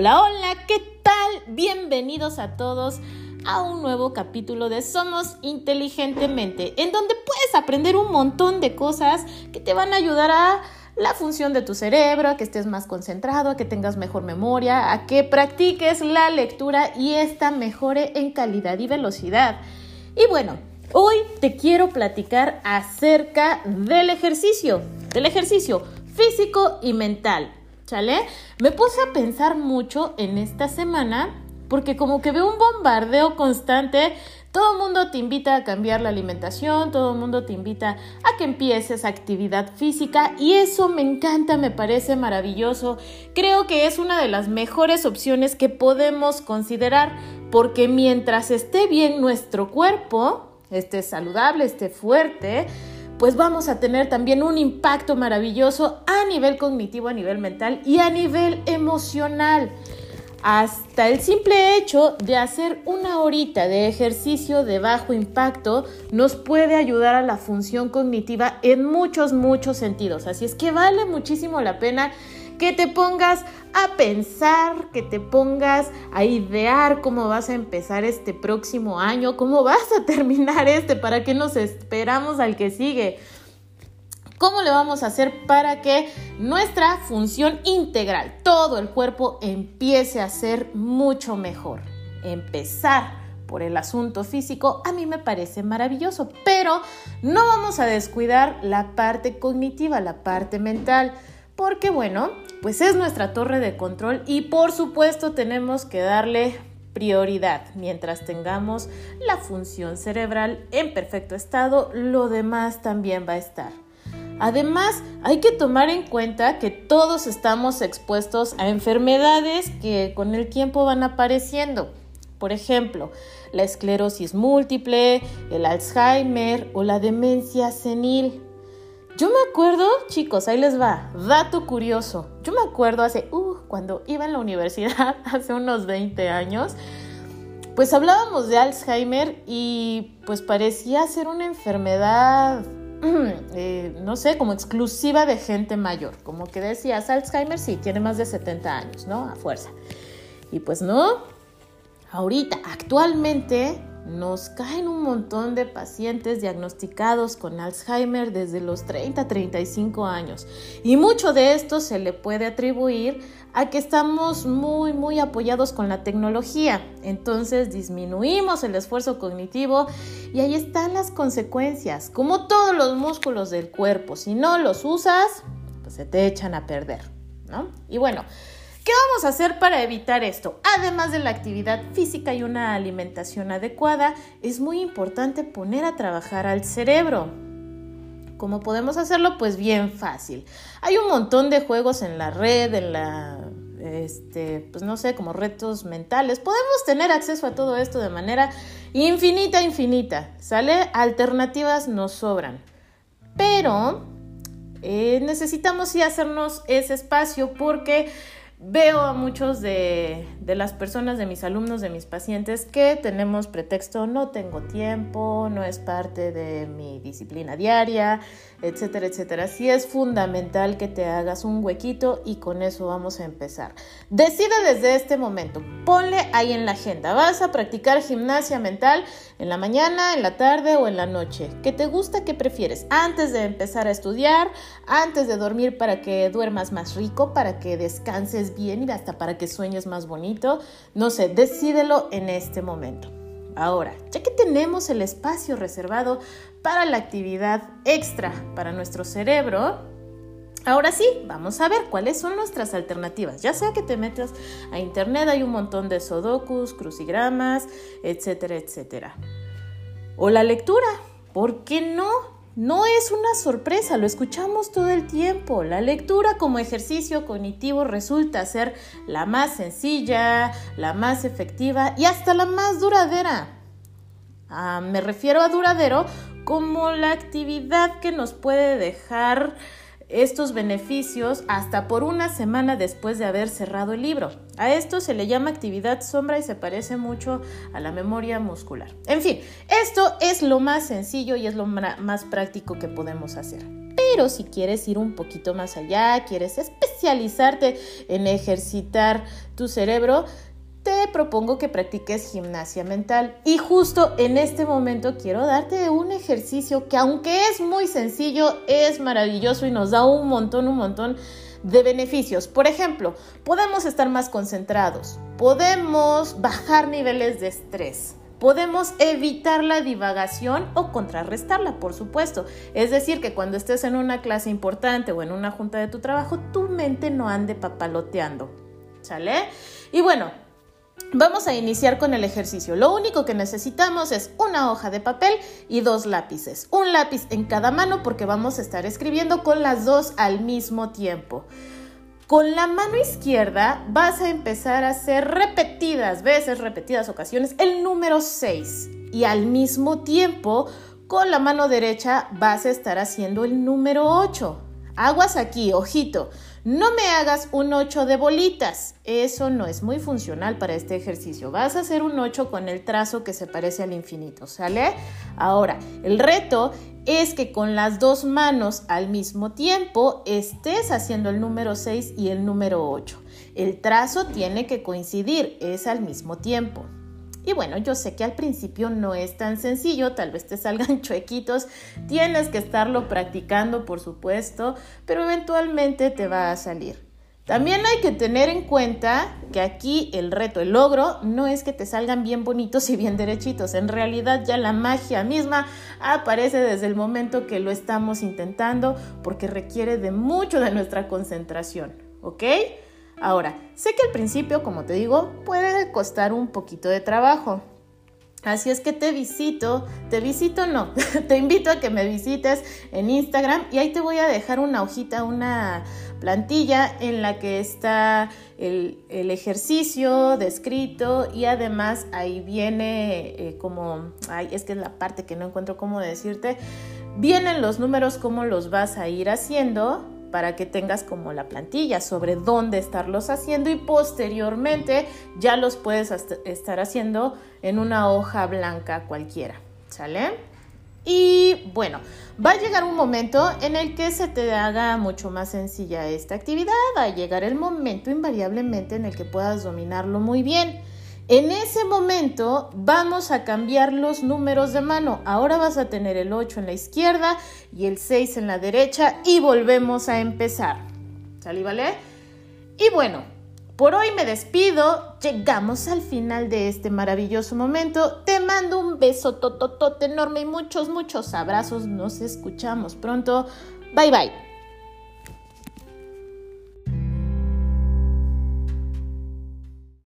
Hola, hola, ¿qué tal? Bienvenidos a todos a un nuevo capítulo de Somos Inteligentemente, en donde puedes aprender un montón de cosas que te van a ayudar a la función de tu cerebro, a que estés más concentrado, a que tengas mejor memoria, a que practiques la lectura y esta mejore en calidad y velocidad. Y bueno, hoy te quiero platicar acerca del ejercicio, del ejercicio físico y mental. ¿Sale? Me puse a pensar mucho en esta semana porque como que veo un bombardeo constante. Todo el mundo te invita a cambiar la alimentación, todo el mundo te invita a que empieces actividad física y eso me encanta, me parece maravilloso. Creo que es una de las mejores opciones que podemos considerar porque mientras esté bien nuestro cuerpo, esté saludable, esté fuerte, pues vamos a tener también un impacto maravilloso a nivel cognitivo, a nivel mental y a nivel emocional. Hasta el simple hecho de hacer una horita de ejercicio de bajo impacto nos puede ayudar a la función cognitiva en muchos, muchos sentidos. Así es que vale muchísimo la pena que te pongas a pensar, que te pongas a idear cómo vas a empezar este próximo año, cómo vas a terminar este, para qué nos esperamos al que sigue. ¿Cómo le vamos a hacer para que nuestra función integral, todo el cuerpo, empiece a ser mucho mejor? Empezar por el asunto físico a mí me parece maravilloso, pero no vamos a descuidar la parte cognitiva, la parte mental porque bueno, pues es nuestra torre de control y por supuesto tenemos que darle prioridad. Mientras tengamos la función cerebral en perfecto estado, lo demás también va a estar. Además, hay que tomar en cuenta que todos estamos expuestos a enfermedades que con el tiempo van apareciendo. Por ejemplo, la esclerosis múltiple, el Alzheimer o la demencia senil. Yo me acuerdo, chicos, ahí les va, dato curioso. Yo me acuerdo hace, uh, cuando iba en la universidad, hace unos 20 años, pues hablábamos de Alzheimer y pues parecía ser una enfermedad, eh, no sé, como exclusiva de gente mayor. Como que decías, Alzheimer sí, tiene más de 70 años, ¿no? A fuerza. Y pues no, ahorita, actualmente, nos caen un montón de pacientes diagnosticados con Alzheimer desde los 30 a 35 años y mucho de esto se le puede atribuir a que estamos muy muy apoyados con la tecnología. Entonces disminuimos el esfuerzo cognitivo y ahí están las consecuencias. Como todos los músculos del cuerpo, si no los usas, pues se te echan a perder, ¿no? Y bueno, ¿Qué vamos a hacer para evitar esto? Además de la actividad física y una alimentación adecuada, es muy importante poner a trabajar al cerebro. ¿Cómo podemos hacerlo? Pues bien fácil. Hay un montón de juegos en la red, en la, este, pues no sé, como retos mentales. Podemos tener acceso a todo esto de manera infinita, infinita. ¿Sale? Alternativas nos sobran. Pero eh, necesitamos sí hacernos ese espacio porque Veo a muchos de, las personas, de mis alumnos, de mis pacientes, que tenemos pretexto, no tengo tiempo, no es parte de mi disciplina diaria, etcétera, etcétera. Sí es fundamental que te hagas un huequito y con eso vamos a empezar. Decide desde este momento, ponle ahí en la agenda. Vas a practicar gimnasia mental en la mañana, en la tarde o en la noche. ¿Qué te gusta? ¿Qué prefieres? Antes de empezar a estudiar, antes de dormir para que duermas más rico, para que descanses bien y hasta para que sueñes más bonito. No sé, decídelo en este momento. Ahora, ya que tenemos el espacio reservado para la actividad extra para nuestro cerebro, ahora sí, vamos a ver cuáles son nuestras alternativas. Ya sea que te metas a internet, hay un montón de sudokus, crucigramas, etcétera, etcétera. O la lectura, ¿por qué no? No es una sorpresa, lo escuchamos todo el tiempo. La lectura como ejercicio cognitivo resulta ser la más sencilla, la más efectiva y hasta la más duradera. Ah, me refiero a duradero como la actividad que nos puede dejar estos beneficios hasta por una semana después de haber cerrado el libro. A esto se le llama actividad sombra y se parece mucho a la memoria muscular. En fin, esto es lo más sencillo y es lo más práctico que podemos hacer. Pero si quieres ir un poquito más allá, quieres especializarte en ejercitar tu cerebro, te propongo que practiques gimnasia mental. Y justo en este momento quiero darte un ejercicio que aunque es muy sencillo, es maravilloso y nos da un montón, un montón de beneficios. Por ejemplo, podemos estar más concentrados, podemos bajar niveles de estrés. Podemos evitar la divagación o contrarrestarla, por supuesto. Es decir, que cuando estés en una clase importante o en una junta de tu trabajo, tu mente no ande papaloteando. ¿Sale? Y bueno, Vamos a iniciar con el ejercicio. Lo único que necesitamos es una hoja de papel y dos lápices. Un lápiz en cada mano porque vamos a estar escribiendo con las dos al mismo tiempo. Con la mano izquierda vas a empezar a hacer repetidas veces, repetidas ocasiones, el número 6. Y al mismo tiempo, con la mano derecha vas a estar haciendo el número 8. Aguas aquí, ojito. No me hagas un 8 de bolitas. Eso no es muy funcional para este ejercicio. Vas a hacer un 8 con el trazo que se parece al infinito, ¿sale? Ahora, el reto es que con las dos manos al mismo tiempo estés haciendo el número 6 y el número 8. El trazo tiene que coincidir, es al mismo tiempo. Y bueno, yo sé que al principio no es tan sencillo, tal vez te salgan chuequitos, tienes que estarlo practicando, por supuesto, pero eventualmente te va a salir. También hay que tener en cuenta que aquí el reto, el logro, no es que te salgan bien bonitos y bien derechitos. En realidad ya la magia misma aparece desde el momento que lo estamos intentando porque requiere de mucho de nuestra concentración. ¿Ok? Ahora, sé que al principio, como te digo, puede costar un poquito de trabajo. Así es que te visito, te visito no, te invito a que me visites en Instagram y ahí te voy a dejar una hojita, una plantilla en la que está el, ejercicio descrito y además ahí viene eh, como, ay, es que es la parte que no encuentro cómo decirte, vienen los números, cómo los vas a ir haciendo para que tengas como la plantilla sobre dónde estarlos haciendo y posteriormente ya los puedes estar haciendo en una hoja blanca cualquiera, ¿sale? Y bueno, va a llegar un momento en el que se te haga mucho más sencilla esta actividad, va a llegar el momento invariablemente en el que puedas dominarlo muy bien. En ese momento vamos a cambiar los números de mano. Ahora vas a tener el 8 en la izquierda y el 6 en la derecha y volvemos a empezar. ¿Salí, vale? Y bueno, por hoy me despido. Llegamos al final de este maravilloso momento. Te mando un beso tototote enorme y muchos, muchos abrazos. Nos escuchamos pronto. Bye bye.